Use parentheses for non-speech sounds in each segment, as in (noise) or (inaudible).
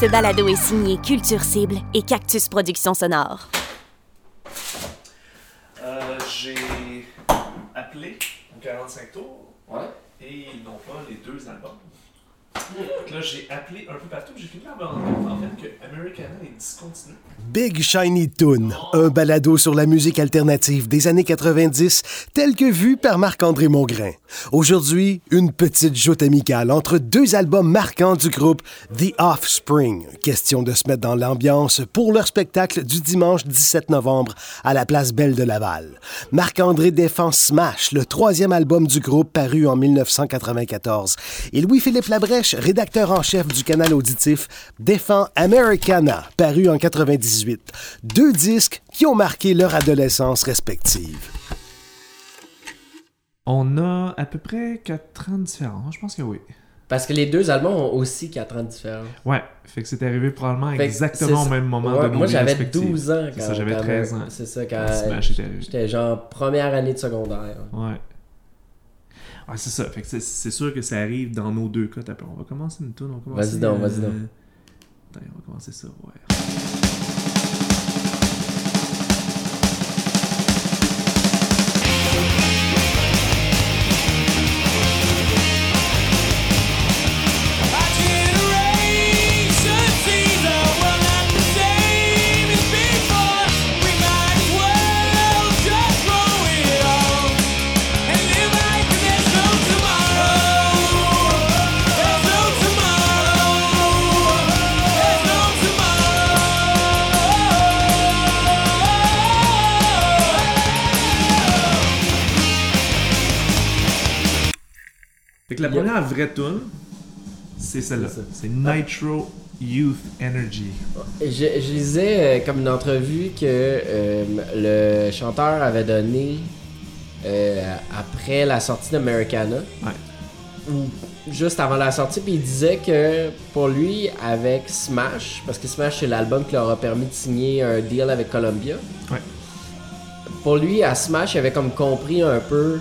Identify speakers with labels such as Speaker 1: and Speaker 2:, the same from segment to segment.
Speaker 1: Ce balado est signé Culture Cible et Cactus Productions Sonore.
Speaker 2: Euh, j'ai appelé au 45 tours
Speaker 3: Ouais.
Speaker 2: et ils n'ont pas les deux albums.
Speaker 4: Big Shiny Toon, un balado sur la musique alternative des années 90, tel que vu par Marc-André Mongrain. Aujourd'hui, une petite joute amicale entre deux albums marquants du groupe The Offspring. Question de se mettre dans l'ambiance pour leur spectacle du dimanche 17 novembre à la place Belle de Laval. Marc-André défend Smash, le troisième album du groupe paru en 1994. Et Louis-Philippe Labrèche, rédacteur en chef du canal auditif, défend Americana, paru en 98. Deux disques qui ont marqué leur adolescence respective.
Speaker 5: On a à peu près 4 ans de différence, je pense que oui.
Speaker 3: Parce que les deux albums ont aussi 4 ans de différence.
Speaker 5: Ouais, fait que c'est arrivé probablement
Speaker 3: Fait
Speaker 5: exactement au même moment
Speaker 3: Ouais,
Speaker 5: de nos
Speaker 3: Moi, j'avais
Speaker 5: respectives.
Speaker 3: 12 ans
Speaker 5: C'est
Speaker 3: quand
Speaker 5: ça, j'avais
Speaker 3: quand-
Speaker 5: 13 ans.
Speaker 3: C'est ça, quand j'étais genre première année de secondaire.
Speaker 5: Ouais. Ouais, c'est ça. Fait que c'est- sûr que ça arrive dans nos deux cas. On va commencer une commencer,
Speaker 3: Vas-y donc,
Speaker 5: euh,
Speaker 3: vas-y donc.
Speaker 5: Attends, on va commencer ça, ouais. Vraie tune, c'est celle-là.
Speaker 3: C'est
Speaker 5: Nitro Youth Energy.
Speaker 3: Je, je lisais euh, comme une entrevue que euh, le chanteur avait donné euh, après la sortie d'Americana.
Speaker 5: Ouais.
Speaker 3: Ou juste avant la sortie, puis il disait que pour lui, avec Smash, parce que Smash c'est l'album qui leur a permis de signer un deal avec Columbia.
Speaker 5: Ouais.
Speaker 3: Pour lui, à Smash, il avait comme compris un peu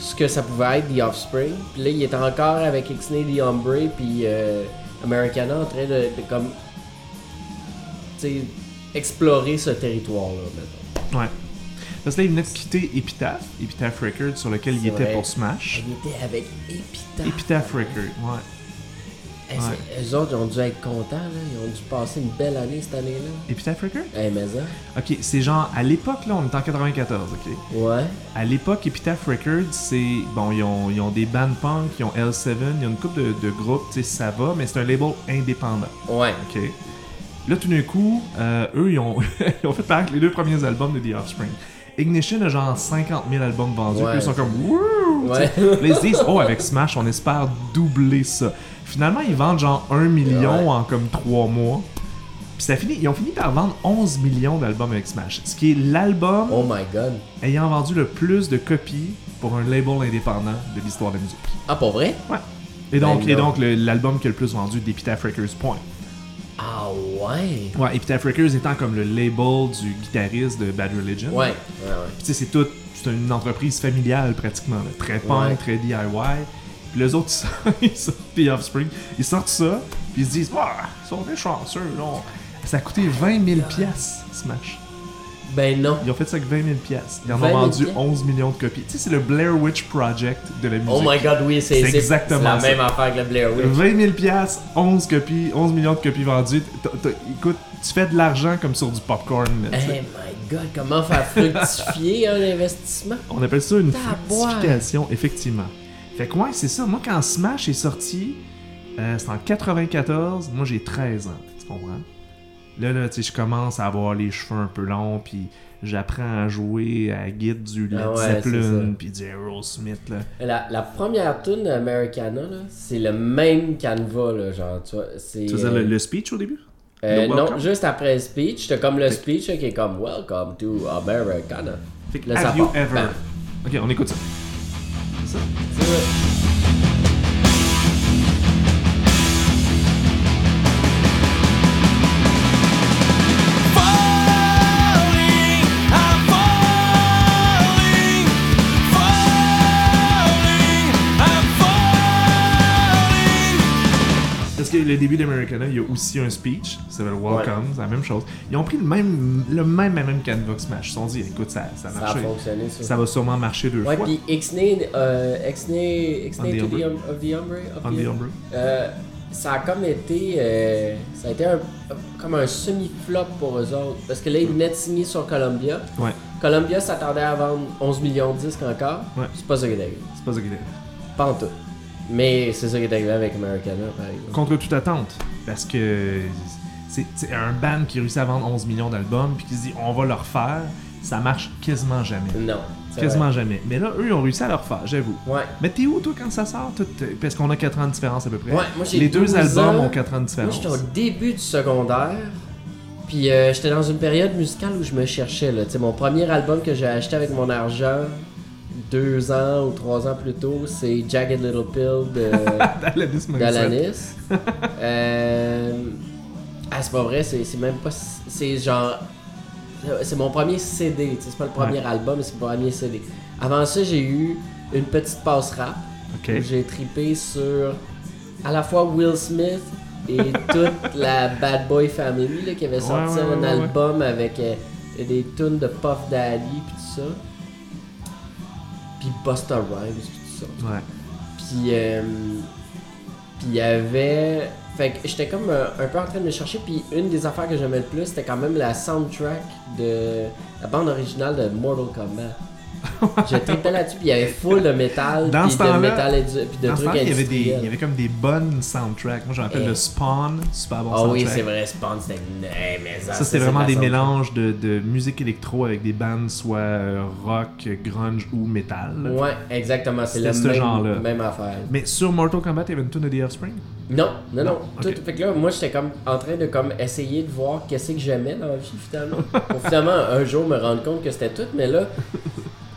Speaker 3: ce que ça pouvait être The Offspring. Puis là, il était encore avec Ixnay The Ombre, puis euh, Americana en train de, de comme tu sais, explorer ce territoire-là, mettons.
Speaker 5: Ouais. Parce que là, il venait de quitter Epitaph, Epitaph Records, sur lequel il était
Speaker 3: vrai.
Speaker 5: pour Smash.
Speaker 3: Il était avec Epitaph.
Speaker 5: Epitaph Records, ouais.
Speaker 3: Hey, c'est- Eux autres, ils ont dû être contents, là. Ils ont dû passer une belle année cette année-là.
Speaker 5: Epitaph Records?
Speaker 3: Hey, mais ça.
Speaker 5: Ok, c'est genre, à l'époque, là, on est en 94, ok?
Speaker 3: Ouais.
Speaker 5: À l'époque, Epitaph Records, c'est. Bon, ils ont, ils ont des band punk, ils ont L7, il y a une couple de, de groupes, tu sais, ça va, mais c'est un label indépendant,
Speaker 3: Ouais.
Speaker 5: ok? Là, tout d'un coup, euh, eux, ils ont, (laughs) ils ont fait paraître les deux premiers albums de The Offspring. Ignition a genre 50 000 albums vendus,
Speaker 3: Ouais,
Speaker 5: puis ils sont comme Wouh!
Speaker 3: Ouais.
Speaker 5: Ils se disent, oh, avec Smash, on espère doubler ça. Finalement, ils vendent genre 1 million
Speaker 3: Ouais.
Speaker 5: en comme 3 mois. Puis ça finit, ils ont fini par vendre 11 millions d'albums avec Smash. Ce qui est l'album
Speaker 3: Oh my god.
Speaker 5: ayant vendu le plus de copies pour un label indépendant de l'histoire de la musique.
Speaker 3: Ah, pour vrai?
Speaker 5: Ouais. Et donc,
Speaker 3: Ben
Speaker 5: et donc l'album qui a le plus vendu d'Epitaph Records, point.
Speaker 3: Ah, ouais.
Speaker 5: Ouais, Epitaph Records étant comme le label du guitariste de Bad Religion.
Speaker 3: Ouais. Ouais, ouais.
Speaker 5: Puis tu sais, c'est tout, c'est une entreprise familiale pratiquement, là. très punk,
Speaker 3: Ouais.
Speaker 5: très DIY. Puis les autres, (laughs) ils sortent Offspring, ils sortent ça, puis ils se disent, ah, ils sont bien chanceux, là. Ça a coûté 20 000 piastres, Smash.
Speaker 3: Ben non.
Speaker 5: Ils ont fait ça avec 20 000 piastres. Ils en
Speaker 3: 20
Speaker 5: ont
Speaker 3: 000
Speaker 5: vendu
Speaker 3: piastres?
Speaker 5: 11 millions de copies. Tu sais, c'est le Blair Witch Project de la musique.
Speaker 3: Oh my god, oui, c'est
Speaker 5: exactement
Speaker 3: la
Speaker 5: ça.
Speaker 3: même affaire que le Blair Witch.
Speaker 5: 20 000 piastres, 11 copies, 11 millions de copies vendues. Écoute, tu fais de l'argent comme sur du popcorn.
Speaker 3: Hey my god, comment faire fructifier un investissement?
Speaker 5: On appelle ça une fructification, effectivement. Fait que ouais, c'est ça. Moi, quand Smash est sorti, euh, c'était en 94. Moi, j'ai 13 ans. Tu comprends? Là, là, tu sais, je commence à avoir les cheveux un peu longs, puis j'apprends à jouer à guide du Led
Speaker 3: Ah ouais, c'est
Speaker 5: Zeppelin, puis du Aerosmith, là.
Speaker 3: La, la première tune Americana, là, c'est le même canevas, là, genre, tu vois. C'est,
Speaker 5: Tu faisais
Speaker 3: euh,
Speaker 5: le, le speech au début?
Speaker 3: euh, non, juste après le speech, t'as comme le speech là, qui est comme Welcome to Americana.
Speaker 5: Fait que have you ever...
Speaker 3: Bam.
Speaker 5: Ok, on écoute ça. C'est ça?
Speaker 3: C'est vrai.
Speaker 5: Le début d'Americana, il y a aussi un speech, ça s'appelle Welcome, c'est la même chose. Ils ont pris le même, le même, même canvas Smash. Ils se sont dit, écoute, ça, ça a
Speaker 3: Ça a
Speaker 5: marché.
Speaker 3: fonctionné, ça.
Speaker 5: Ça va sûrement marcher deux
Speaker 3: Ouais,
Speaker 5: fois.
Speaker 3: puis Ixnay, euh,
Speaker 5: On the
Speaker 3: to the um, of the Umbre, of
Speaker 5: On
Speaker 3: the-
Speaker 5: the Umbre.
Speaker 3: Euh, ça a comme été, euh, ça a été un, comme un semi-flop pour eux autres. Parce que là, ils venaient de signer sur Columbia.
Speaker 5: Ouais,
Speaker 3: Columbia s'attendait à vendre 11 millions de disques encore.
Speaker 5: Ouais.
Speaker 3: C'est pas ça qui est
Speaker 5: c'est pas ça qu'il est.
Speaker 3: Pas en tout. Mais c'est ça qui est arrivé avec Americana, par exemple.
Speaker 5: Contre toute attente. Parce que c'est un band qui réussit à vendre 11 millions d'albums, puis qui se dit, on va le refaire, ça marche quasiment jamais.
Speaker 3: Non.
Speaker 5: Quasiment jamais. Mais là, eux, ils ont réussi à le refaire, j'avoue.
Speaker 3: Ouais.
Speaker 5: Mais t'es où, toi, quand ça sort? Euh, Parce qu'on a 4 ans de différence à peu près?
Speaker 3: Ouais, moi, j'ai
Speaker 5: Les deux
Speaker 3: 12
Speaker 5: albums
Speaker 3: ans.
Speaker 5: ont 4 ans de
Speaker 3: Moi,
Speaker 5: différence.
Speaker 3: j'étais au début du secondaire. Puis euh, j'étais dans une période musicale où je me cherchais. Là. Tu sais, mon premier album que j'ai acheté avec mon argent, deux ans ou trois ans plus tôt, c'est Jagged Little Pill de (laughs) d'Alanis. (laughs) euh... Ah, c'est pas vrai, c'est même pas. C'est genre. C'est mon premier CD. C'est pas le premier
Speaker 5: Ouais.
Speaker 3: album, mais c'est mon premier CD. Avant ça, j'ai eu une petite passe rap
Speaker 5: Ok.
Speaker 3: où j'ai tripé sur à la fois Will Smith et (laughs) toute la Bad Boy Family là, qui avait sorti
Speaker 5: ouais,
Speaker 3: un
Speaker 5: ouais,
Speaker 3: album avec euh, des tunes de Puff Daddy puis tout ça. Puis Busta Rhymes puis tout ça.
Speaker 5: Ouais.
Speaker 3: Puis euh, puis il y avait fait que j'étais comme euh, un peu en train de me chercher puis une des affaires que j'aimais le plus c'était quand même la soundtrack de la bande originale de Mortal Kombat. (laughs) je tripais là-dessus puis il y avait full de métal
Speaker 5: Dans
Speaker 3: puis
Speaker 5: ce
Speaker 3: de
Speaker 5: temps-là-
Speaker 3: métal puis de
Speaker 5: Dans
Speaker 3: trucs
Speaker 5: il y avait des, il y avait comme des bonnes soundtracks. Moi, j'en rappelle
Speaker 3: Eh.
Speaker 5: le Spawn, super bon
Speaker 3: Ah
Speaker 5: soundtrack.
Speaker 3: oui, c'est vrai, Spawn, c'était une... eh, mais ça,
Speaker 5: Ça, c'était
Speaker 3: c'est
Speaker 5: vraiment des mélanges de, de musique électro avec des bands soit euh, rock, grunge ou metal. là.
Speaker 3: Ouais, exactement, c'est le
Speaker 5: ce
Speaker 3: même,
Speaker 5: genre-là.
Speaker 3: même affaire.
Speaker 5: Mais sur Mortal Kombat, il y avait une tune de The Offspring?
Speaker 3: Non, non, non.
Speaker 5: Non,
Speaker 3: Tout, fait que là, moi, j'étais comme en train de comme essayer de voir qu'est-ce que j'aimais dans la vie, finalement. Pour finalement, un jour, me rendre compte que c'était tout, mais là...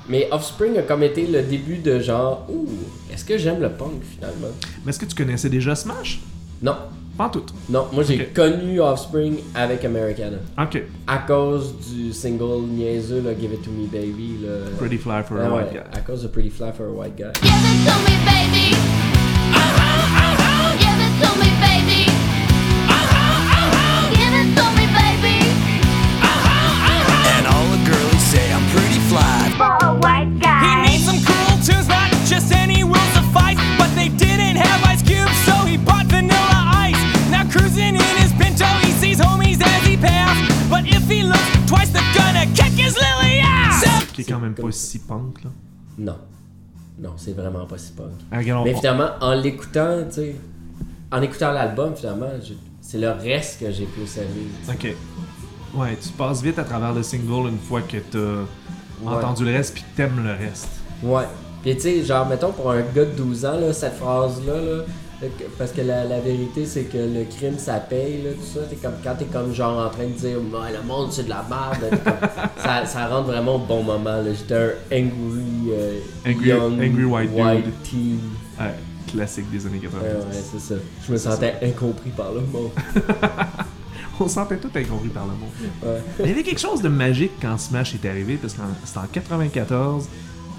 Speaker 3: Mais Offspring a comme été le début de genre, ouh, est-ce que j'aime le punk, finalement?
Speaker 5: Mais est-ce que tu connaissais déjà Smash?
Speaker 3: Non,
Speaker 5: Pas en tout.
Speaker 3: non, moi, j'ai connu Offspring avec Americana.
Speaker 5: Ok.
Speaker 3: À cause du single niaiseux, là, Give It To Me Baby, là.
Speaker 5: Pretty Fly for
Speaker 3: Ah
Speaker 5: a
Speaker 3: ouais,
Speaker 5: White Guy.
Speaker 3: À cause de Pretty Fly for a White Guy.
Speaker 6: Give it to me, baby. Give it to me, baby.
Speaker 5: Qui est quand même pas si punk, là.
Speaker 3: Non. Non, c'est vraiment pas si punk.
Speaker 5: Ah, on-
Speaker 3: Mais finalement, en l'écoutant, tu sais, en écoutant l'album, finalement, c'est le reste que j'ai plus aimé.
Speaker 5: Ok. Ouais, tu passes vite à travers le single une fois que t'as
Speaker 3: Ouais.
Speaker 5: entendu le reste puis que t'aimes le reste.
Speaker 3: Ouais. Puis tu sais, genre, mettons, pour un gars de 12 ans, là, cette phrase-là, là, parce que la, la vérité, c'est que le crime, ça paye, là, tout ça. T'es comme, quand t'es comme, genre, en train de dire, Ouais, le monde, c'est de la merde, (laughs) ça, ça rentre vraiment au bon moment. J'étais un angry, euh,
Speaker 5: Angry-
Speaker 3: young
Speaker 5: angry white dude.
Speaker 3: teen.
Speaker 5: Ouais, classique des années
Speaker 3: Ouais,
Speaker 5: 90.
Speaker 3: ouais, c'est ça. Je me sentais incompris par le monde. (laughs)
Speaker 5: On sentait tout incompris par le.
Speaker 3: Ouais.
Speaker 5: Mais il y avait quelque chose de magique quand Smash est arrivé, parce que c'était en 94.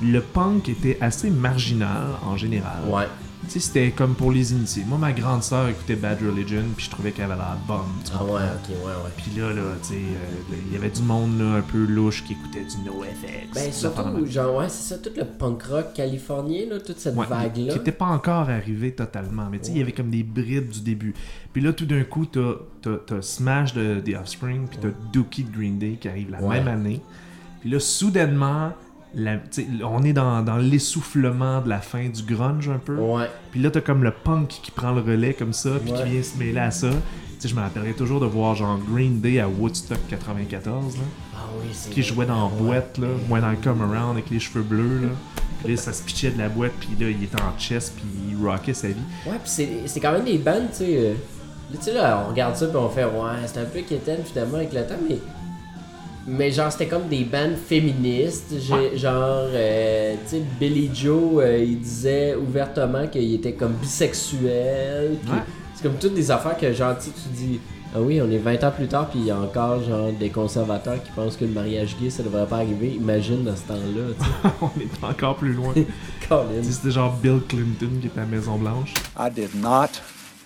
Speaker 5: Le punk était assez marginal en général.
Speaker 3: Ouais.
Speaker 5: Sais, c'était comme pour les initiés. Moi, ma grande sœur écoutait Bad Religion, puis je trouvais qu'elle avait bonne. tu
Speaker 3: Ah ouais, ok, ouais, ouais.
Speaker 5: Puis là, là, tu sais, euh, il y avait du monde là, un peu louche qui écoutait du NoFX.
Speaker 3: Ben surtout, genre, ouais, c'est ça, tout le punk rock californien, là, toute cette
Speaker 5: Ouais,
Speaker 3: vague-là.
Speaker 5: qui n'était pas encore arrivé totalement. Mais tu sais, il y avait comme des brides du début. Puis là, tout d'un coup, t'as, t'as, t'as Smash de The Offspring, puis t'as Dookie de Green Day qui arrive la
Speaker 3: Ouais.
Speaker 5: même année. Puis là, soudainement, la- on est dans, dans l'essoufflement de la fin du grunge un peu.
Speaker 3: Ouais.
Speaker 5: Puis là, t'as comme le punk qui prend le relais comme ça, puis
Speaker 3: Ouais.
Speaker 5: qui vient se mêler à ça. Je me rappellerai toujours de voir genre Green Day à Woodstock 94, là,
Speaker 3: Ah oui,
Speaker 5: qui jouait dans la
Speaker 3: Ouais.
Speaker 5: boîte, là, moi dans le Come Around avec les cheveux bleus, là. Puis là, ça se pitchait de la boîte, puis là, il était en chest, puis il rockait sa vie.
Speaker 3: Ouais, pis c'est, quand même des bandes, tu sais. euh, là, tu sais, là, on regarde ça, puis on fait, ouais, c'est un peu quétaine finalement avec le temps, mais. Mais genre, c'était comme des bandes féministes. J'ai- Genre, euh, tu sais, Billy Joe, euh, il disait ouvertement qu'il était comme bisexuel.
Speaker 5: Ouais.
Speaker 3: C'est comme toutes des affaires que, genre, tu dis, ah oui, on est 20 ans plus tard, puis il y a encore, genre, des conservateurs qui pensent que le mariage gay, ça devrait pas arriver. Imagine dans ce temps-là, tu sais. (laughs)
Speaker 5: On est encore plus loin. (laughs) C'était genre Bill Clinton qui était à la Maison Blanche.
Speaker 7: I did not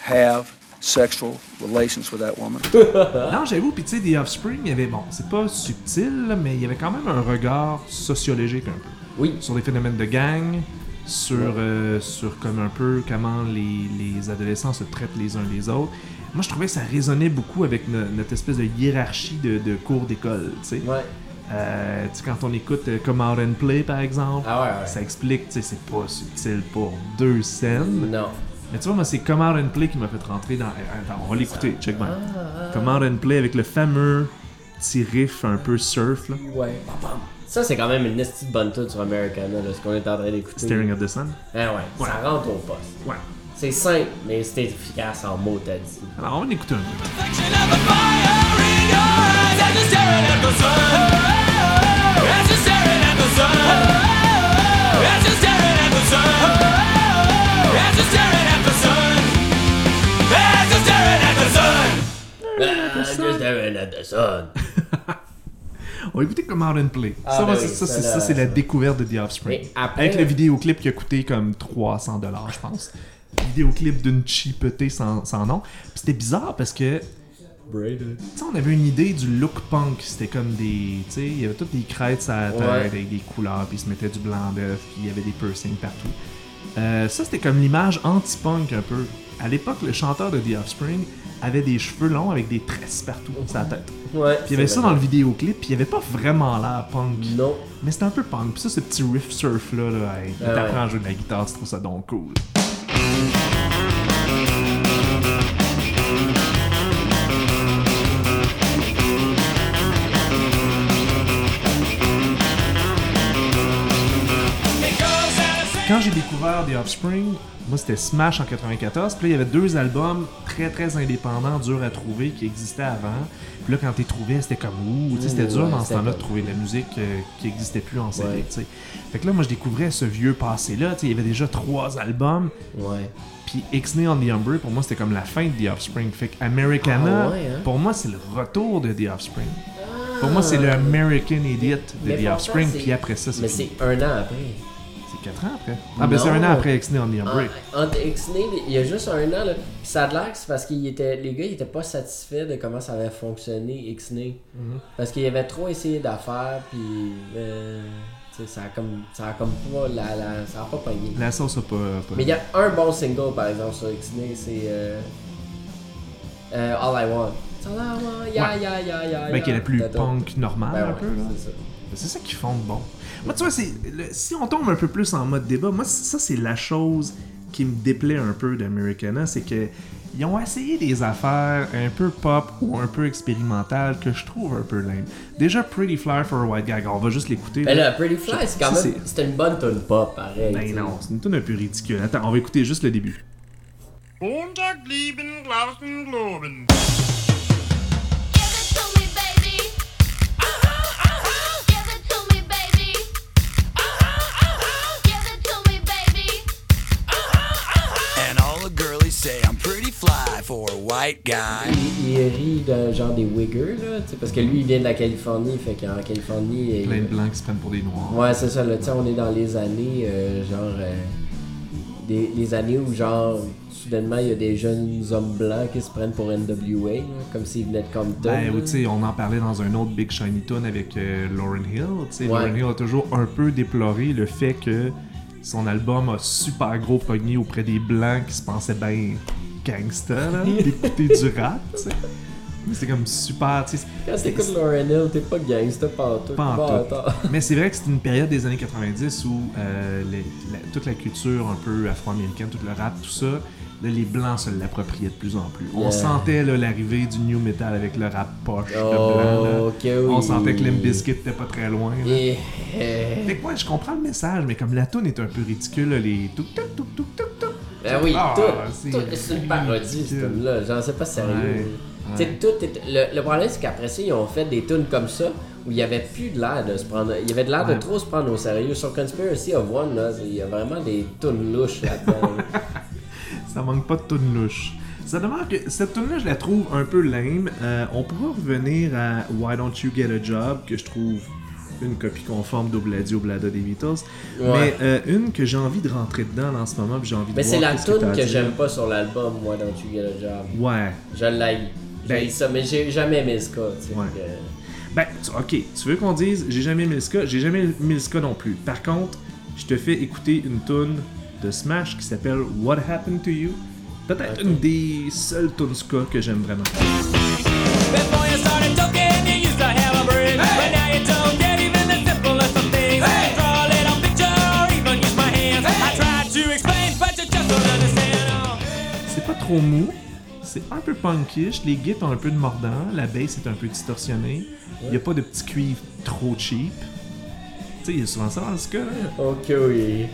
Speaker 7: have
Speaker 8: sexual relations with that woman. (laughs)
Speaker 5: Non, j'avoue, puis tu sais, The Offspring, il y avait, bon, c'est pas subtil, mais il y avait quand même un regard sociologique un peu.
Speaker 3: Oui.
Speaker 5: Sur les phénomènes de gang, sur, euh, sur comme un peu comment les, les adolescents se traitent les uns les autres. Moi, je trouvais que ça résonnait beaucoup avec no- notre espèce de hiérarchie de, de cours d'école, tu sais.
Speaker 3: Ouais.
Speaker 5: Euh, tu sais, quand on écoute euh, Come Out and Play, par exemple,
Speaker 3: Ah ouais, ouais.
Speaker 5: ça explique, tu sais, c'est pas subtil pour deux scènes.
Speaker 3: Non.
Speaker 5: Mais tu vois, moi, c'est Come Out and Play qui m'a fait rentrer dans. Attends, on va l'écouter, check bien.
Speaker 3: Ah,
Speaker 5: Come Out and Play avec le fameux petit riff un peu surf, là.
Speaker 3: Ouais. Ça, c'est quand même une esti de bonne tune sur Americana, là, ce qu'on est en train d'écouter.
Speaker 5: Staring at the Sun?
Speaker 3: Ah ouais,
Speaker 5: Ouais.
Speaker 3: ça rentre au poste.
Speaker 5: Ouais.
Speaker 3: C'est simple, mais c'est efficace en mots, t'as dit.
Speaker 5: Alors, on va l'écouter un peu.
Speaker 9: The sun. (laughs)
Speaker 5: On va écouter Come Out and Play.
Speaker 3: Ah,
Speaker 5: ça,
Speaker 3: ben oui,
Speaker 5: c'est- ça,
Speaker 3: ça,
Speaker 5: c'est
Speaker 3: là,
Speaker 5: ça, c'est la découverte de The Offspring.
Speaker 3: Après-
Speaker 5: Avec le vidéoclip qui a coûté comme 300$, je pense. Vidéoclip d'une cheapeté sans, sans nom. Puis c'était bizarre parce que Tu sais, on avait une idée du look punk. C'était comme des. Tu sais, il y avait toutes des crêtes à la tête
Speaker 3: Ouais.
Speaker 5: avec des couleurs, puis ils se mettaient du blanc d'œuf, puis il y avait des piercings partout. Euh, ça, c'était comme l'image anti-punk un peu. À l'époque, le chanteur de The Offspring avait des cheveux longs avec des tresses partout sur la tête.
Speaker 3: Ouais.
Speaker 5: Puis il y avait ça dans le vidéoclip, puis il avait pas vraiment l'air punk.
Speaker 3: Non.
Speaker 5: Mais c'était un peu punk. Puis ça, ce petit riff surf là, là hey,
Speaker 3: Ah
Speaker 5: t'apprends
Speaker 3: ouais.
Speaker 5: à jouer de la guitare, tu trouves ça donc cool. Découvert The Offspring, moi c'était Smash en 94, puis là il y avait deux albums très très indépendants, durs à trouver, qui existaient avant. Puis là quand t'es trouvé, c'était comme ouh, tu sais, c'était dur
Speaker 3: ouais,
Speaker 5: dans ce temps-là de trouver de la musique euh, qui existait plus en CD,
Speaker 3: Ouais.
Speaker 5: tu sais. Fait que là moi je découvrais ce vieux passé-là, tu sais, il y avait déjà trois albums,
Speaker 3: Ouais.
Speaker 5: puis X-Nay on the Umber, pour moi c'était comme la fin de The Offspring. Fait que Americana,
Speaker 3: Ah ouais, hein?
Speaker 5: pour moi c'est le retour de The Offspring. Pour moi c'est le American Idiot de
Speaker 3: Mais
Speaker 5: The Offspring, puis après ça c'est
Speaker 3: Mais c'est un an après.
Speaker 5: C'est 4 ans après. Ah ben c'est un an après X-Nay on the Umber.
Speaker 3: En- Entre X-Nay, il y a juste un an, là. Puis ça a l'air que c'est parce que les gars, ils étaient pas satisfaits de comment ça avait fonctionné, X-Nay.
Speaker 5: Mhm.
Speaker 3: Parce qu'ils avaient trop essayé d'affaires, puis. euh, tu sais, ça a comme. Ça a comme pas. La, la- ça a pas pogné.
Speaker 5: La sauce a pas. pas-
Speaker 3: Mais il y a un bon single, par exemple, sur X-Nay, c'est. Euh, euh, All I Want. It's All I Want, yeah,
Speaker 5: Ouais.
Speaker 3: yeah, yeah, yeah.
Speaker 5: Ben, qui est la plus punk normale,
Speaker 3: Ben
Speaker 5: un
Speaker 3: ouais,
Speaker 5: peu, là.
Speaker 3: c'est ça.
Speaker 5: C'est ça qui font de bon. Moi, tu vois, le- si on tombe un peu plus en mode débat, moi, ça, c'est la chose qui me déplaît un peu d'Americana, c'est que ils ont essayé des affaires un peu pop ou un peu expérimentales que je trouve un peu lame. Déjà, Pretty Fly for a White Guy, on va juste l'écouter.
Speaker 3: Mais
Speaker 5: là.
Speaker 3: là, Pretty Fly, c'est quand même. C'était une bonne tune pop, pareil.
Speaker 5: Ben non, c'est une tune un peu ridicule. Attends, on va écouter juste le début.
Speaker 7: For a white guy.
Speaker 3: Il, il rit d'un genre des wiggers, là, tu sais, parce que lui, il vient de la Californie, fait qu'en Californie... il-
Speaker 5: Plein de blancs qui se prennent pour des noirs.
Speaker 3: Ouais, c'est ça, là, tu sais, on est dans les années, euh, genre... euh, des, les années où, genre, soudainement, il y a des jeunes hommes blancs qui se prennent pour NWA, là, comme s'ils venaient de Compton.
Speaker 5: Ben, tu sais, on en parlait dans un autre Big Shiny Tune avec euh, Lauryn Hill. Tu sais,
Speaker 3: Ouais.
Speaker 5: Lauryn Hill a toujours un peu déploré le fait que son album a super gros pogné auprès des blancs qui se pensaient bien gangsta, là, d'écouter du rap, tu sais. Mais c'est comme super, tu sais.
Speaker 3: Quand t'écoutes Lauryn Hill, t'es pas gangsta pantoute.
Speaker 5: Pas en
Speaker 3: Bon,
Speaker 5: tout.
Speaker 3: attends.
Speaker 5: Mais c'est vrai que c'est une période des années 90 où euh, les- la- toute la culture un peu afro-américaine, tout le rap, tout ça, là, les blancs se l'appropriaient de plus en plus. On
Speaker 3: Yeah.
Speaker 5: sentait l'arrivée du new metal avec le rap poche de
Speaker 3: Oh,
Speaker 5: blanc. là.
Speaker 3: oui.
Speaker 5: On sentait que Limp Bizkit était pas très loin. là.
Speaker 3: Euh,
Speaker 5: Fait que ouais, je comprends le message, mais comme la tune est un peu ridicule, là, les tout tout tout tout tout.
Speaker 3: Ben oui,
Speaker 5: Ah,
Speaker 3: tout,
Speaker 5: c'est
Speaker 3: tout, c'est une parodie, ce tune-là. J'en sais pas sérieux.
Speaker 5: Ouais,
Speaker 3: tout est- le, le problème, c'est qu'après ça, ils ont fait des tunes comme ça où il y avait plus de l'air de se prendre. Il y avait de l'air
Speaker 5: Ouais.
Speaker 3: de trop se prendre au sérieux. Sur Conspiracy of One, là, il y a vraiment des tunes louches là-dedans. (laughs)
Speaker 5: Ça manque pas de tune louche. Ça demeure que cette tune là je la trouve un peu lame. Euh, on pourra revenir à Why Don't You Get a Job, que je trouve une copie conforme d'Obladi Oblada des Beatles.
Speaker 3: Ouais.
Speaker 5: Mais euh, une que j'ai envie de rentrer dedans en ce moment, puis j'ai envie
Speaker 3: Mais
Speaker 5: de
Speaker 3: c'est
Speaker 5: voir
Speaker 3: la
Speaker 5: que
Speaker 3: tune que j'aime pas sur l'album, moi, dans Tu Get a Job.
Speaker 5: Ouais.
Speaker 3: Je l'haïs.
Speaker 5: Ben-
Speaker 3: ça, mais j'ai jamais aimé ce cas, tu sais.
Speaker 5: Ouais.
Speaker 3: que-
Speaker 5: Ben, ok, tu veux qu'on dise j'ai jamais aimé le ska, j'ai jamais aimé le ska non plus. Par contre, je te fais écouter une tune de Smash qui s'appelle What Happened to You. Peut-être une des seules tunes ska que j'aime vraiment. Trop mou, c'est un peu punkish, les guides ont un peu de mordant, la bass est un peu distorsionnée, il y a pas de petits cuivres trop cheap. Tu sais, il y a souvent ça dans le ska, là.
Speaker 3: Ok, oui.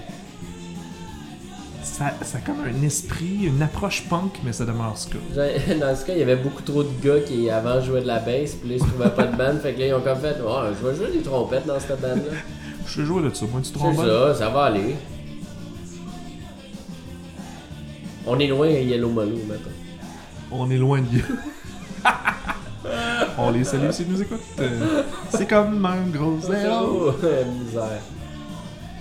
Speaker 5: Ça, ça a comme un esprit, une approche punk, mais ça demeure ska.
Speaker 3: J'ai- (laughs) Dans ce cas, il y avait beaucoup trop de gars qui avant jouaient de la bass, puis là ils se trouvaient pas de band, fait que là ils ont comme fait, oh, je vais jouer des trompettes dans cette bande-là. (laughs)
Speaker 5: Je suis joué de ça, moi, tu te
Speaker 3: C'est ça, ça va aller. On est loin à Yellow Molo maintenant.
Speaker 5: On est loin de. (laughs) On les salue s'ils nous écoutent. C'est comme un gros (laughs) zéro.
Speaker 3: Oh, misère.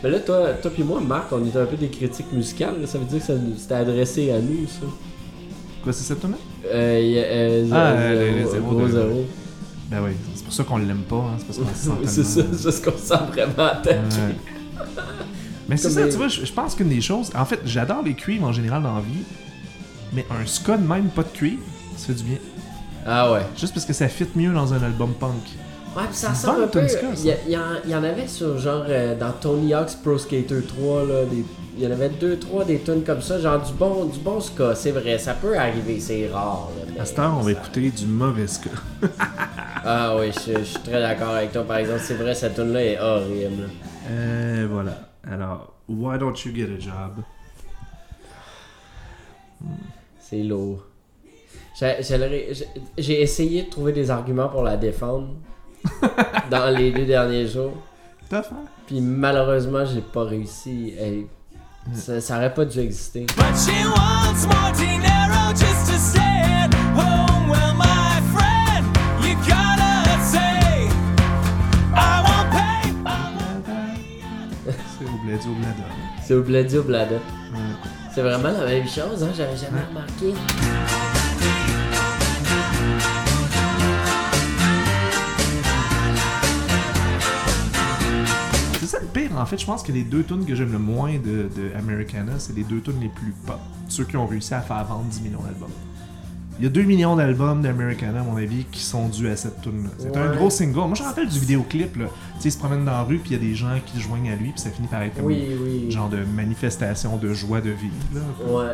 Speaker 3: Mais là, toi, toi puis moi, Marc, on était un peu des critiques musicales. là. Ça veut dire que ça c'était adressé à nous, ça.
Speaker 5: Quoi, c'est cette tune
Speaker 3: Euh, y a, euh, zéro,
Speaker 5: Ah,
Speaker 3: zéro,
Speaker 5: les zéros
Speaker 3: gros
Speaker 5: de-
Speaker 3: zéro.
Speaker 5: Ben oui, c'est pour ça qu'on l'aime pas, hein, c'est parce qu'on se sent (laughs)
Speaker 3: c'est ça, c'est parce qu'on se sent vraiment attaqué.
Speaker 5: Ouais. Mais c'est ça,
Speaker 3: les-
Speaker 5: tu vois, je, je pense qu'une des choses. En fait, j'adore les cuivres en général dans la vie, mais un ska de même, pas de cuivre, ça fait du bien.
Speaker 3: Ah ouais.
Speaker 5: Juste parce que ça fit mieux dans un album punk.
Speaker 3: Ouais, pis ça ressemble un peu. Il y, y en- il y en avait sur genre euh, dans Tony Hawk's Pro Skater 3 là, des- il y en avait deux trois des tunes comme ça, genre du bon du bon ska, c'est vrai, ça peut arriver, c'est rare. Là,
Speaker 5: À cette heure, on va écouter du mauvais ska. (laughs)
Speaker 3: Ah oui, je, je suis très d'accord avec toi. Par exemple, c'est vrai, cette tune là est horrible.
Speaker 5: Euh, voilà. Alors, Why Don't You Get a Job?
Speaker 3: C'est lourd. J'ai- essayé de trouver des arguments pour la défendre (laughs) dans les deux derniers jours.
Speaker 5: Tough, hein?
Speaker 3: Puis malheureusement, j'ai pas réussi. Hey, ça, ça aurait pas dû exister.
Speaker 9: But she wants more dinero just to stay at home. Well, my
Speaker 5: C'est au bled, au bled.
Speaker 3: C'est au bledi au blada. C'est vraiment la même chose, hein? J'avais jamais remarqué.
Speaker 5: C'est ça le pire, en fait. Je pense que les deux tunes que j'aime le moins de, de Americana, c'est les deux tunes les plus pop. Ceux qui ont réussi à faire vendre 10 millions d'albums. Il y a 2 millions d'albums d'Americana, à mon avis, qui sont dus à cette tune-là. C'est un gros single. Moi, je me rappelle du vidéoclip, là. Tu sais, il se promène dans la rue, puis il y a des gens qui se joignent à lui, puis ça finit par être comme
Speaker 3: Oui, oui.
Speaker 5: une genre de manifestation de joie de vivre, là. un.
Speaker 3: Ouais.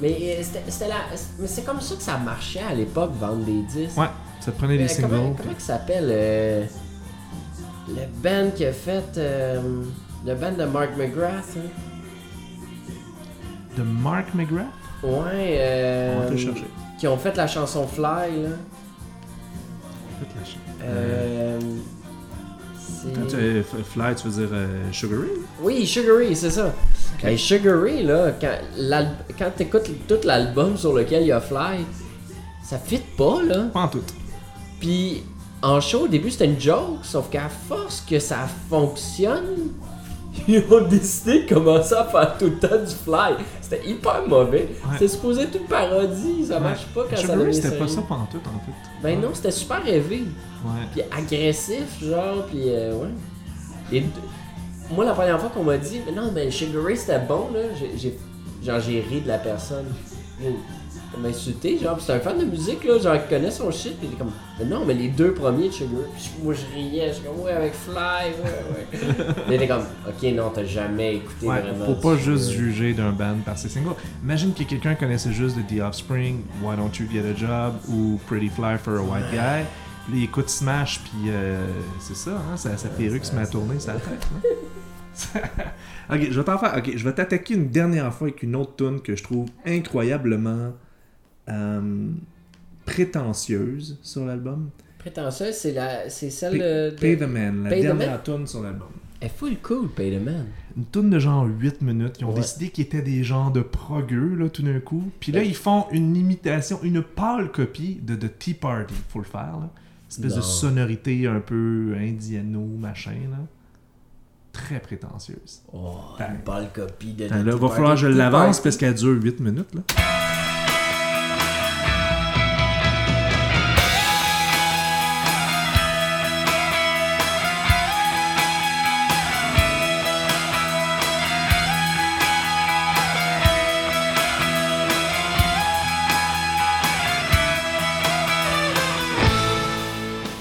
Speaker 3: Mais euh, c'était c'était la... mais c'est comme ça que ça marchait à l'époque, vendre des disques.
Speaker 5: Ouais, ça te prenait
Speaker 3: Euh,
Speaker 5: des singles.
Speaker 3: comment, comment il s'appelle euh, Le band qui a fait. euh, le band de Mark McGrath. hein?
Speaker 5: De Mark McGrath?
Speaker 3: Ouais. Euh,
Speaker 5: On va te chercher.
Speaker 3: Qui ont fait la chanson Fly, là. Euh.
Speaker 5: Quand tu euh, Fly, tu veux dire euh, Sugary?
Speaker 3: Oui, Sugary, c'est ça. Hey, Sugary, là, quand, quand t'écoutes tout l'album sur lequel il y a Fly, ça fit pas, là.
Speaker 5: Pas en tout.
Speaker 3: Puis en show, au début, c'était une joke, sauf qu'à force que ça fonctionne, ils ont décidé de commencer à faire tout le temps du fly. C'était hyper mauvais. C'était supposé être une parodie, ça marche pas quand ça
Speaker 5: Sugary,
Speaker 3: devient
Speaker 5: c'était pas ça en tout, en fait.
Speaker 3: Ben non, c'était super rêvé.
Speaker 5: Ouais.
Speaker 3: Puis agressif, genre, puis euh, ouais. Et moi, la première fois qu'on m'a dit, mais non, mais Sugar Ray c'était bon, là, j'ai- genre, j'ai ri de la personne. Elle m'a insulté, genre, c'est un fan de musique, là, genre, qui connaît son shit, puis il est comme, mais non, mais les deux premiers de Sugar. Puis moi, je riais, je suis comme, ouais, avec Fly, ouais, ouais. Mais il était comme, ok, non, t'as jamais écouté
Speaker 5: Ouais,
Speaker 3: vraiment.
Speaker 5: faut pas
Speaker 3: Sugar
Speaker 5: juste juger d'un band par ses singles. Imagine que quelqu'un connaissait juste de The Offspring, Why Don't You Get a Job ou Pretty Fly for a White Guy. Il écoute Smash, puis euh, c'est ça, hein, sa, sa perruque se met à tourner sa tête. hein. (laughs) (laughs) ok, je vais t'en faire. Ok, je vais t'attaquer une dernière fois avec une autre tune que je trouve incroyablement euh, prétentieuse sur l'album.
Speaker 3: Prétentieuse, c'est, la, c'est celle
Speaker 5: Pay,
Speaker 3: de.
Speaker 5: Pay the Man, la
Speaker 3: Pay
Speaker 5: dernière tune sur l'album.
Speaker 3: Elle est full cool, Pay the Man.
Speaker 5: Une tourne de genre 8 minutes. Ils ont
Speaker 3: Ouais.
Speaker 5: décidé qu'ils étaient des genres de progueux, là, tout d'un coup. Puis là, ils font une imitation, une pâle copie de The Tea Party. Faut le faire, là. espèce de sonorité un peu indiano, machin, là. Très prétentieuse.
Speaker 3: Oh, une belle copie de. Tea
Speaker 5: va falloir que je l'avance parce qu'elle dure 8 minutes, là.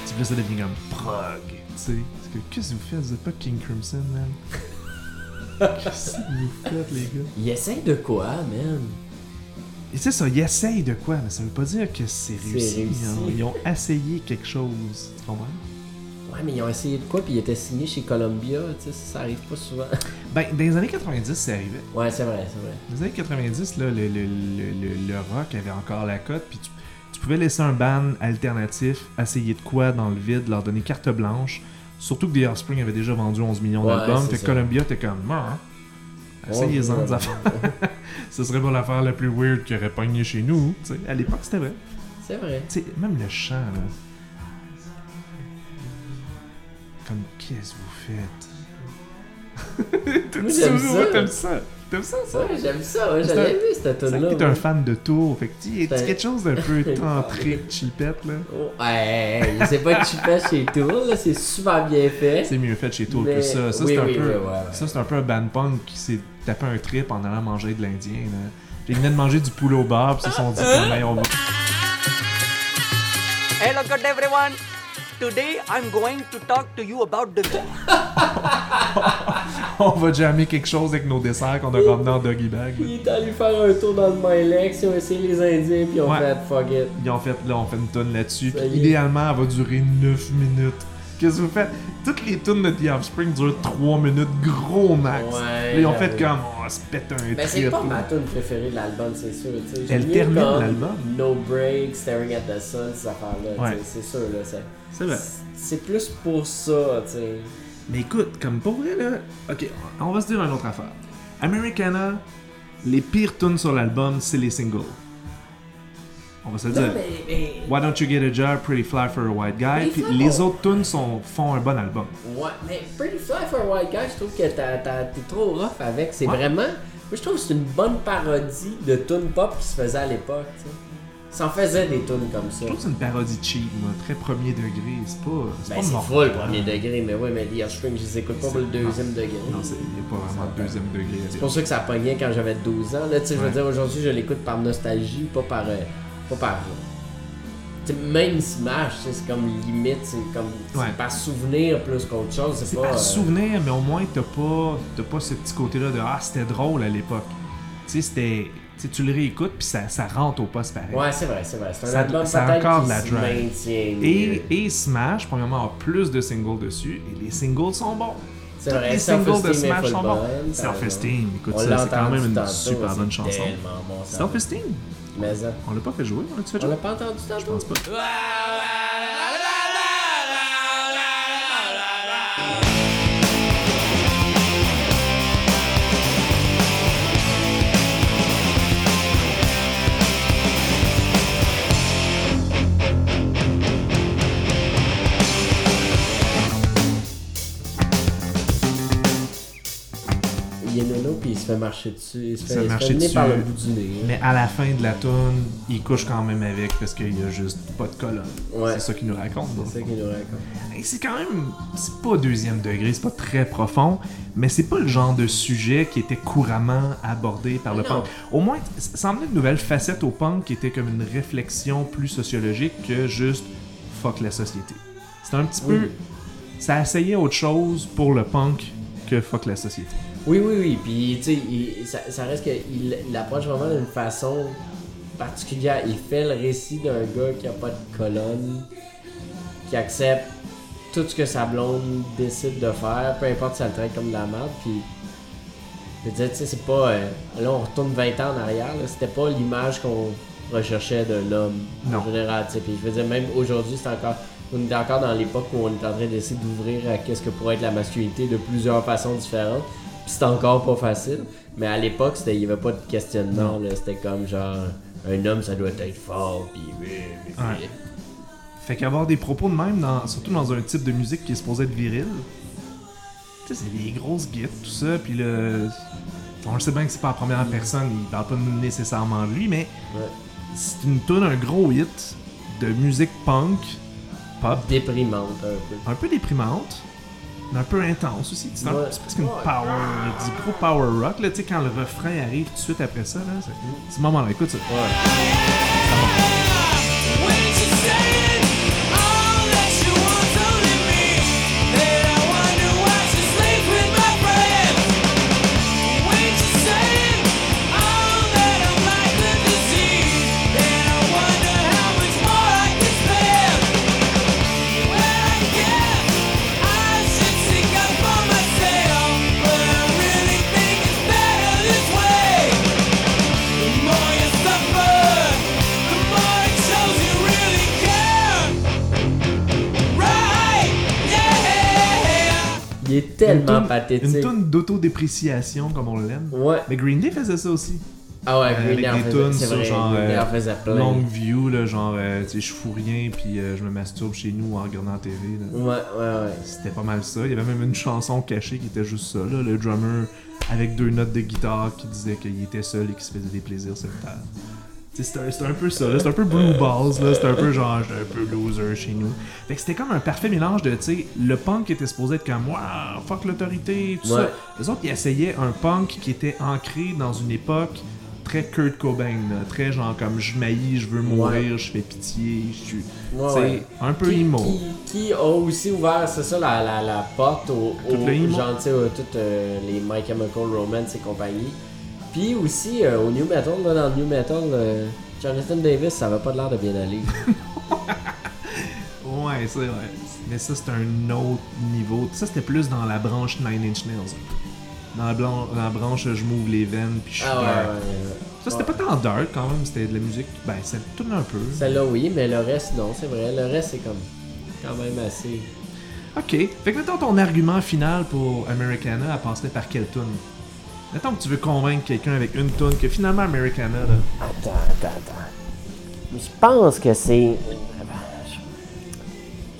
Speaker 5: Tu veux ça devient comme prog, tu sais. Qu'est-ce que vous faites? Vous êtes pas King Crimson, man? (laughs) qu'est-ce que vous faites, les gars?
Speaker 3: Il essaye de quoi, man?
Speaker 5: Et c'est ça, ils essayent de quoi, mais ça veut pas dire que c'est réussi.
Speaker 3: réussi.
Speaker 5: hein. Ils ont essayé quelque chose, tu comprends?
Speaker 3: Ouais, mais ils ont essayé de quoi, puis il était signé chez Columbia, tu sais, ça, ça arrive pas souvent. (laughs)
Speaker 5: Ben, dans les années 90, c'est arrivé.
Speaker 3: ouais, c'est vrai, c'est vrai.
Speaker 5: Dans les années 90, là, le, le, le, le- le rock avait encore la cote, puis tu, tu pouvais laisser un band alternatif essayer de quoi dans le vide, leur donner carte blanche. Surtout que The Offspring avait déjà vendu 11 millions
Speaker 3: Ouais,
Speaker 5: d'albums, fait que. Columbia était comme, Ah, essayez-en
Speaker 3: Ouais,
Speaker 5: des affaires. (laughs) Ce serait pas l'affaire la plus weird qui aurait pogné chez nous. À l'époque, c'était vrai.
Speaker 3: C'est vrai.
Speaker 5: Même le chant, là. Comme, qu'est-ce que vous faites? (laughs) T'aimes ça. t'aimes ça? T'aimes ça, ça?
Speaker 3: Ouais, j'aime ça, ouais, j'avais vu cette
Speaker 5: C'est
Speaker 3: tune là
Speaker 5: que t'es un fan de tour, fait que tu
Speaker 3: C'est-
Speaker 5: quelque chose d'un peu (laughs) tantrique, chipette, là?
Speaker 3: Oh, hey, hey, c'est pas que tu fais chez Tool, là, c'est super bien fait.
Speaker 5: C'est mieux fait chez
Speaker 3: Mais-
Speaker 5: que ça. Ça,
Speaker 3: oui,
Speaker 5: c'est un,
Speaker 3: oui,
Speaker 5: peu,
Speaker 3: oui, ouais, ouais.
Speaker 5: ça, c'est un peu un band punk qui s'est tapé un trip en allant manger de l'Indien, là. Puis Ils venaient de manger du poulet au bar, puis ils se sont dit, Hey, on va...
Speaker 10: Hello, good everyone. Today I'm going to talk to you about the (laughs) (laughs) (laughs)
Speaker 5: on va jammer quelque chose avec nos desserts qu'on a ramenés en doggy bag. là.
Speaker 3: Il est allé faire un tour dans le Milex, ils ont essayé les Indiens, puis ils ont
Speaker 5: Ouais.
Speaker 3: fait fuck it.
Speaker 5: Ils ont fait, là, on fait une tonne là-dessus. Puis idéalement, elle va durer 9 minutes. Qu'est-ce que vous faites? Toutes les tunes de The Offspring durent 3 minutes, gros max.
Speaker 3: Ouais,
Speaker 5: Là, ils ont fait comme, on se pète un
Speaker 3: Mais c'est pas ma tune préférée de l'album, c'est sûr. tu sais.
Speaker 5: Elle termine l'album.
Speaker 3: No Break, Staring at the Sun, ces affaires-là.
Speaker 5: Ouais.
Speaker 3: C'est sûr, là. c'est-
Speaker 5: C'est vrai.
Speaker 3: C'est plus pour ça, tu sais.
Speaker 5: Mais écoute, comme pour vrai, là, ok, on va se dire une autre affaire. Americana, les pires tunes sur l'album, c'est les singles. On va se le dire.
Speaker 3: mais, mais-
Speaker 5: Why Don't You Get a Job, Pretty Fly for a White Guy, puis les autres tunes sont, font un bon album.
Speaker 3: Ouais, mais Pretty Fly for a White Guy, je trouve que t'es trop rough avec. C'est
Speaker 5: Ouais.
Speaker 3: vraiment. Moi, je trouve que c'est une bonne parodie de tune pop qui se faisait à l'époque, tu sais. Ça en faisait des tunes comme ça.
Speaker 5: Je trouve que c'est une parodie cheap, moi, très premier degré, c'est pas, c'est
Speaker 3: Ben,
Speaker 5: pas
Speaker 3: full premier degré, mais ouais, mais The Offspring, je les écoute pas pour le deuxième degré.
Speaker 5: Non, il n'y a pas vraiment de deuxième degré.
Speaker 3: C'est pour ça que ça pognait quand j'avais 12 ans. Là, tu sais, je veux dire, aujourd'hui, je l'écoute par nostalgie, pas par. euh, pas par. tu sais, même Smash, c'est comme limite, c'est comme.
Speaker 5: Ouais.
Speaker 3: par souvenir plus qu'autre chose. C'est pas.
Speaker 5: par
Speaker 3: euh,
Speaker 5: souvenir, mais au moins t'as pas, t'as pas ce petit côté-là de Ah, c'était drôle à l'époque. Tu sais, c'était. Tu sais, tu le réécoutes, puis ça, ça rentre au poste pareil.
Speaker 3: Ouais, c'est vrai, c'est vrai. C'est un
Speaker 5: Ça-
Speaker 3: album
Speaker 5: ça encore
Speaker 3: qui
Speaker 5: de la
Speaker 3: se
Speaker 5: drive.
Speaker 3: maintient
Speaker 5: Et, et Smash, premièrement, a plus de singles dessus, et les singles sont bons.
Speaker 3: C'est vrai,
Speaker 5: les singles de Smash sont bons. Self-Esteem,
Speaker 3: raison.
Speaker 5: écoute
Speaker 3: On
Speaker 5: ça, c'est quand même une super bonne chanson.
Speaker 3: bon, ça.
Speaker 5: Self-Esteem,
Speaker 3: Mais ça.
Speaker 5: on l'a pas fait jouer, on l'a-tu fait
Speaker 3: On
Speaker 5: jouer?
Speaker 3: l'a pas entendu tantôt?
Speaker 5: Je pense pas.
Speaker 3: Nono puis il se fait marcher dessus. Il se fait, il se fait
Speaker 5: dessus.
Speaker 3: par le bout du nez. hein.
Speaker 5: Mais à la fin de la tune, il couche quand même avec parce qu'il y a juste pas de colonne.
Speaker 3: Ouais.
Speaker 5: C'est ça qu'il nous raconte.
Speaker 3: C'est ça qu'il nous raconte.
Speaker 5: C'est quand même. C'est pas deuxième degré, c'est pas très profond, mais c'est pas le genre de sujet qui était couramment abordé par le
Speaker 3: Non.
Speaker 5: punk. Au moins, ça emmenait une nouvelle facette au punk qui était comme une réflexion plus sociologique que juste fuck la société. C'était un petit
Speaker 3: Oui.
Speaker 5: peu. Ça essayait autre chose pour le punk que fuck la société.
Speaker 3: Oui, oui, oui. Puis, tu sais, ça, ça reste qu'il il approche vraiment d'une façon particulière. Il fait le récit d'un gars qui a pas de colonne, qui accepte tout ce que sa blonde décide de faire, peu importe si elle le traite comme de la merde. Puis, je veux dire, tu sais, c'est pas. euh, là, on retourne 20 ans en arrière. C'était pas l'image qu'on recherchait de l'homme en général. Puis, je veux dire, même aujourd'hui, c'est encore. On est encore dans l'époque où on est en train d'essayer d'ouvrir à qu'est-ce que pourrait être la masculinité de plusieurs façons différentes. C'est encore pas facile. Mais à l'époque, il n'y avait pas de questionnement. C'était comme genre, un homme, ça doit être fort. Puis, oui, oui, oui.
Speaker 5: Ouais. Fait qu'avoir des propos de même, dans, surtout dans un type de musique qui est supposé être viril, tu sais, c'est des grosses guides, tout ça, puis le. On le sait bien que c'est pas la première personne, il parle pas nécessairement de lui, mais
Speaker 3: Ouais.
Speaker 5: c'est une tune, un gros hit de musique punk, pop,
Speaker 3: Déprimante un peu.
Speaker 5: un peu déprimante, un peu intense aussi. C'est presque une power, du gros power rock, là, tu sais, quand le refrain arrive tout de suite après ça, là, c'est ce moment-là, écoute ça.
Speaker 3: Pathétique.
Speaker 5: Une toune d'autodépréciation, comme on l'aime.
Speaker 3: Ouais.
Speaker 5: Mais Green Day faisait ça aussi.
Speaker 3: Ah ouais,
Speaker 5: Euh,
Speaker 3: Green Day en faisait- c'est vrai,
Speaker 5: genre
Speaker 3: Green Day
Speaker 5: euh,
Speaker 3: en faisait plein.
Speaker 5: long view là genre euh, tu sais je fous rien puis euh, je me masturbe chez nous en regardant la TV là.
Speaker 3: Ouais, ouais, ouais.
Speaker 5: c'était pas mal ça il y avait même une chanson cachée qui était juste ça là, le drummer avec deux notes de guitare qui disait qu'il était seul et qu'il se faisait des plaisirs sur terre C'était un, peu ça c'était un peu blue balls là c'était un peu genre un peu loser chez nous fait que c'était comme un parfait mélange de tu sais le punk qui était supposé être comme wow fuck l'autorité tout
Speaker 3: Ouais.
Speaker 5: ça les autres, ils essayaient un punk qui était ancré dans une époque très Kurt Cobain, là, très genre comme je maillis, je veux mourir, je fais pitié, je suis.
Speaker 3: Ouais,
Speaker 5: c'est un peu
Speaker 3: qui,
Speaker 5: emo.
Speaker 3: Qui, qui a aussi ouvert, c'est ça, la, la, la porte aux,
Speaker 5: emo.
Speaker 3: gens, tu sais, euh, toutes euh, les My Chemical Romance et compagnie. Puis aussi, euh, au New Metal, là, dans le New Metal, euh, Jonathan Davis, ça va pas de l'air de bien aller. (laughs)
Speaker 5: Ouais, c'est vrai. Mais ça, c'est un autre niveau. Ça, c'était plus dans la branche Nine Inch Nails. Dans la, dans la branche, je m'ouvre les veines, puis je suis
Speaker 3: Ah ouais, ouais, ouais.
Speaker 5: Ça, c'était pas tant dark quand même, c'était de la musique. Ben, ça tourne un peu.
Speaker 3: Celle-là, oui, mais le reste, non, c'est vrai. Le reste, c'est comme quand même assez.
Speaker 5: Ok. Fait que mettons ton argument final pour Americana, elle passerait par quelle tune? Mettons que tu veux convaincre quelqu'un avec une tune que finalement Americana, là.
Speaker 3: Attends, attends, attends. Je pense que c'est.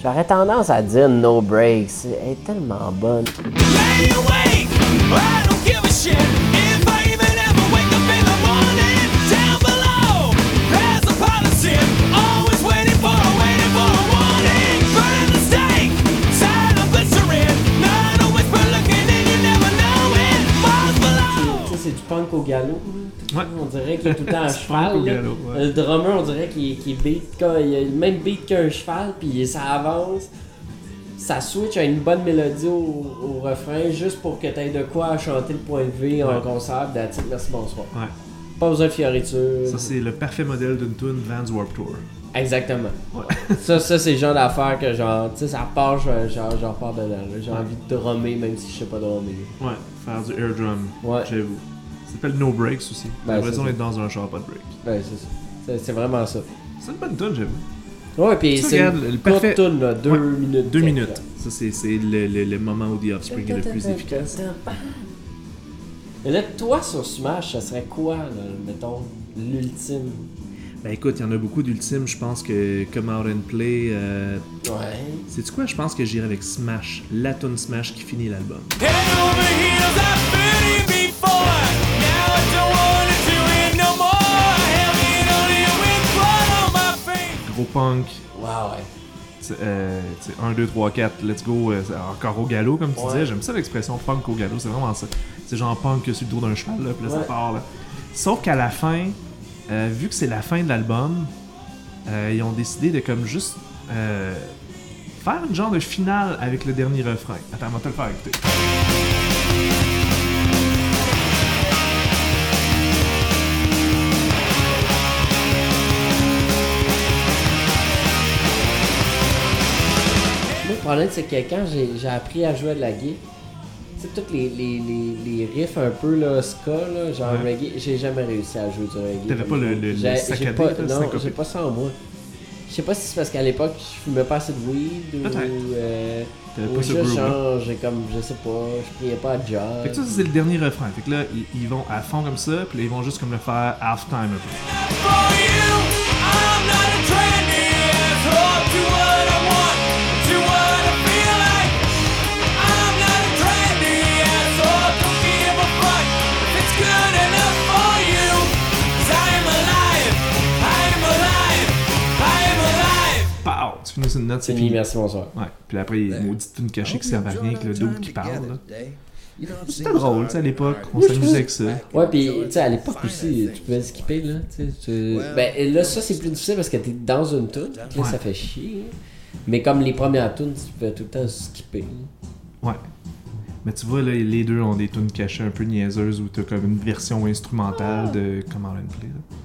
Speaker 3: J'aurais tendance à dire No Breaks. Elle est tellement bonne. Punk au galop.
Speaker 5: Ouais.
Speaker 3: On dirait qu'il est tout le temps à (laughs) cheval.
Speaker 5: galop, ouais.
Speaker 3: Le drummer, on dirait qu'il qu'il beat il a le même beat qu'un cheval, puis ça avance. Ça switch à une bonne mélodie au, au refrain, juste pour que tu aies de quoi à chanter le point de V en
Speaker 5: Ouais.
Speaker 3: concert. It, merci, bonsoir.
Speaker 5: Ouais.
Speaker 3: Pas besoin de fioriture.
Speaker 5: Ça, c'est le parfait modèle d'une tune Vans Warp Tour.
Speaker 3: Exactement.
Speaker 5: Ouais. (laughs)
Speaker 3: ça, ça c'est le genre d'affaire que genre, tu sais, ça part, genre, j'en pars dedans. là. J'ai envie de drummer, même si je sais pas drummer.
Speaker 5: Ouais, faire du air drum.
Speaker 3: Ouais.
Speaker 5: J'avoue. Ça s'appelle No Breaks aussi. J'ai
Speaker 3: Ben,
Speaker 5: l'impression
Speaker 3: c'est
Speaker 5: d'être dans un char, pas de break.
Speaker 3: Ouais, c'est ça. C'est- vraiment ça.
Speaker 5: C'est une bonne tune, j'avoue.
Speaker 3: Ouais, puis c'est une
Speaker 5: parfait-
Speaker 3: toune, là, deux
Speaker 5: Ouais,
Speaker 3: minutes.
Speaker 5: Deux minutes. Ça, c'est c'est le, le, le moment où The Offspring est le plus efficace.
Speaker 3: Et là, toi, sur Smash, ça serait quoi, là, mettons, l'ultime?
Speaker 5: Ben écoute, il y en a beaucoup d'ultimes. Je pense que Come Out and Play. Euh...
Speaker 3: Ouais.
Speaker 5: C'est quoi? Je pense que j'irai avec Smash. La tune Smash qui finit l'album. Punk.
Speaker 3: Wow, ouais.
Speaker 5: C'est, Euh, tu sais, 1, 2, 3, 4, let's go. euh, encore au galop, comme tu
Speaker 3: Ouais.
Speaker 5: disais. J'aime ça l'expression punk au galop. C'est vraiment ça. C'est genre punk sur le dos d'un cheval, là, puis là, ça part. Là. Sauf qu'à la fin, euh, vu que c'est la fin de l'album, euh, ils ont décidé de comme juste faire une genre de finale avec le dernier refrain. Attends, on va te le faire écouter.
Speaker 3: Problème, c'est que quand j'ai j'ai appris à jouer de la guitare, tu sais, tous les, les, les, les riffs un peu là, ska, là, genre
Speaker 5: Ouais.
Speaker 3: reggae, j'ai jamais réussi à jouer du reggae.
Speaker 5: T'avais pas le- le- le saccadé,
Speaker 3: pas-
Speaker 5: là,
Speaker 3: Non, j'ai pas ça en moi. Je sais pas si c'est parce qu'à l'époque, je fumais pas assez de weed ou. Euh, ou juste
Speaker 5: groove-là.
Speaker 3: genre, j'ai comme, je sais pas, je priais pas à job.
Speaker 5: Fait que ça, c'est le dernier refrain. Fait que là, ils, ils vont à fond comme ça, puis là, ils vont juste comme le faire half-time un peu. Une note, c'est
Speaker 3: Fini, merci, bonsoir.
Speaker 5: Ouais. Puis après, il y a une maudite tune cachée qui servait à rien avec le dude qui parle. C'était drôle, tu sais, à l'époque. On s'amusait avec ça.
Speaker 3: Ouais, puis tu sais, à l'époque aussi, tu pouvais skipper, là. tu sais, tu- Ben, là, ça, c'est plus difficile parce que t'es dans une tune. Là,
Speaker 5: Ouais.
Speaker 3: ça fait chier. Mais comme les premières tunes, tu pouvais tout le temps skipper.
Speaker 5: Ouais. Mais tu vois, là, les deux ont des tunes cachées un peu niaiseuses où t'as comme une version instrumentale de Comment Run Play. Là.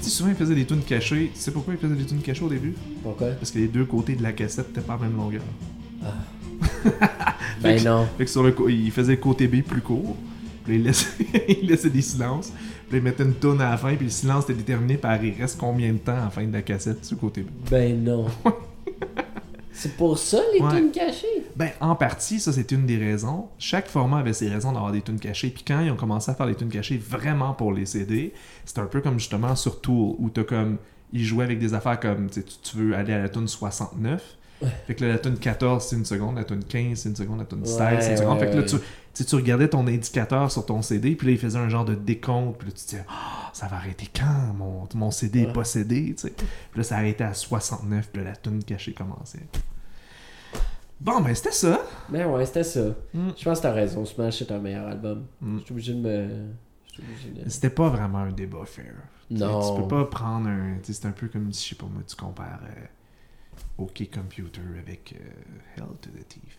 Speaker 5: Puis souvent, ils faisaient des tunes cachées. Tu sais pourquoi ils faisaient des tunes cachées au début?
Speaker 3: Pourquoi?
Speaker 5: Parce que les deux côtés de la cassette n'étaient pas à la même longueur. (laughs)
Speaker 3: Ben
Speaker 5: Fait que-
Speaker 3: non.
Speaker 5: Fait que sur le co- il faisait le côté B plus court. Puis là, il laissait, (laughs) il laissait des silences. Puis là, il mettait une tune à la fin. Puis le silence était déterminé par il reste combien de temps à la fin de la cassette sur le côté B.
Speaker 3: Ben non. (laughs) c'est pour ça, les
Speaker 5: Ouais.
Speaker 3: tunes cachées?
Speaker 5: Ben, en partie, ça c'est une des raisons. Chaque format avait ses raisons d'avoir des tunes cachées. Puis quand ils ont commencé à faire des tunes cachées vraiment pour les CD, c'était un peu comme justement sur Tool, où t'as comme. Ils jouaient avec des affaires comme tu, veux aller à la tune 69. Fait que là, la tune 14 c'est une seconde, la tune 15 c'est une seconde, la tune 16 c'est une seconde.
Speaker 3: ouais,
Speaker 5: fait que là, tu, tu regardais ton indicateur sur ton CD, puis là, il faisait un genre de décompte. Puis là, tu te disais, Ah, ça va arrêter quand mon, mon CD est tu sais. Puis là, ça arrêtait à 69, puis là, la tune cachée commençait. Bon, ben, c'était ça.
Speaker 3: Ben ouais, c'était ça.
Speaker 5: Mm.
Speaker 3: Je pense que t'as raison. Smash, c'est un meilleur album.
Speaker 5: Mm.
Speaker 3: Je suis obligé de me. De.
Speaker 5: C'était pas vraiment un débat fair. Tu sais,
Speaker 3: Non.
Speaker 5: Tu peux pas prendre un. tu sais, C'est un peu comme si, je sais pas moi, tu compares euh, OK Computer avec euh, Hell to the Thief.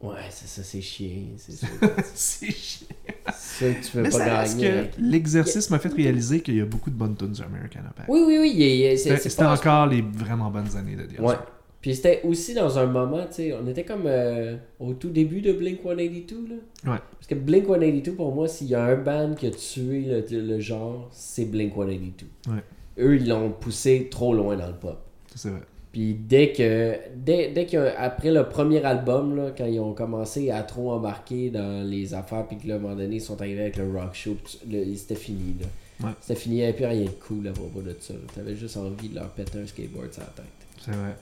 Speaker 3: Ouais, c'est ça, c'est chiant. C'est. (laughs)
Speaker 5: C'est chiant.
Speaker 3: ça que tu veux
Speaker 5: Mais
Speaker 3: pas gagner.
Speaker 5: l'exercice m'a fait réaliser qu'il y a beaucoup de bonnes tunes sur American Impact.
Speaker 3: Oui, oui, oui. c'est-
Speaker 5: C'était
Speaker 3: c'est
Speaker 5: encore les vraiment bonnes années de DLC.
Speaker 3: Ouais. Puis c'était aussi dans un moment, tu sais, on était comme euh, au tout début de Blink 182, là.
Speaker 5: Ouais.
Speaker 3: Parce que Blink 182, pour moi, s'il y a un band qui a tué le, le genre, c'est Blink 182.
Speaker 5: Ouais.
Speaker 3: Eux, ils l'ont poussé trop loin dans le pop.
Speaker 5: C'est vrai.
Speaker 3: Puis dès que, dès, dès après le premier album, là, quand ils ont commencé à trop embarquer dans les affaires, puis que là, à un moment donné, ils sont arrivés avec le rock show, c'était fini, là.
Speaker 5: Ouais.
Speaker 3: C'était fini, il n'y avait plus rien de cool à propos de ça. T'avais juste envie de leur péter un skateboard sur la tête.
Speaker 5: C'est vrai.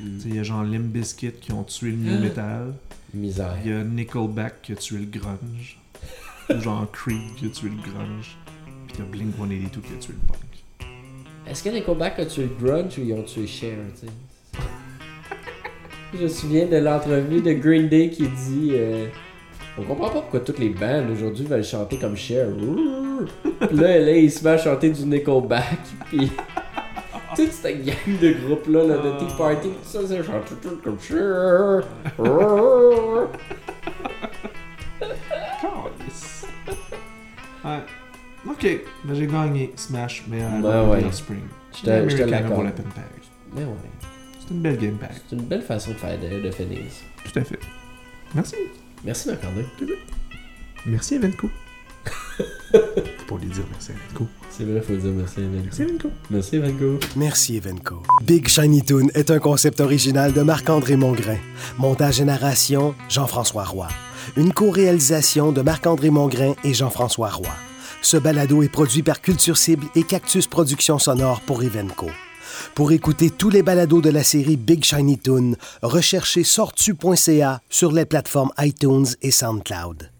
Speaker 3: Mm.
Speaker 5: Il y a genre Limp Bizkit qui ont tué le new metal.
Speaker 3: Misère.
Speaker 5: Il y a Nickelback qui a tué le grunge. (laughs) Ou genre Creed qui a tué le grunge. Puis il y a Blink 182 qui a tué le punk.
Speaker 3: Est-ce que Nickelback a tué le grunge ou ils ont tué Cher, tu sais? (laughs) Je me souviens de l'entrevue de Green Day qui dit euh, On comprend pas pourquoi toutes les bandes aujourd'hui veulent chanter comme Cher. Puis là, là, il se met à chanter du Nickelback. (laughs) Puis toute cette gang de groupes-là, là, de Tea Party, tout ça, c'est chanter tout comme. (laughs)
Speaker 5: Ouais. Ok, ben j'ai gagné Smash, mais à
Speaker 3: Ben ouais.
Speaker 5: Spring.
Speaker 3: Je te- je te l'accorde.
Speaker 5: pour la peine pareil.
Speaker 3: Mais ouais,
Speaker 5: C'est une belle game pack.
Speaker 3: c'est une belle façon de faire de, de finir ça.
Speaker 5: Tout à fait. Merci.
Speaker 3: Merci, Marc-André.
Speaker 5: Merci Evenco. (laughs) Pas lui dire merci Evenco.
Speaker 3: C'est vrai, faut dire merci, Evenco.
Speaker 5: Merci Evenco.
Speaker 3: Merci, Evenco.
Speaker 4: Merci Evenco. Big Shiny Toon est un concept original de Marc-André Mongrain. Montage et narration, Jean-François Roy. Une co-réalisation de Marc-André Mongrain et Jean-François Roy. Ce balado est produit par Culture Cible et Cactus Productions Sonores pour Evenco. Pour écouter tous les balados de la série Big Shiny Toon, recherchez sortu.ca sur les plateformes iTunes et SoundCloud.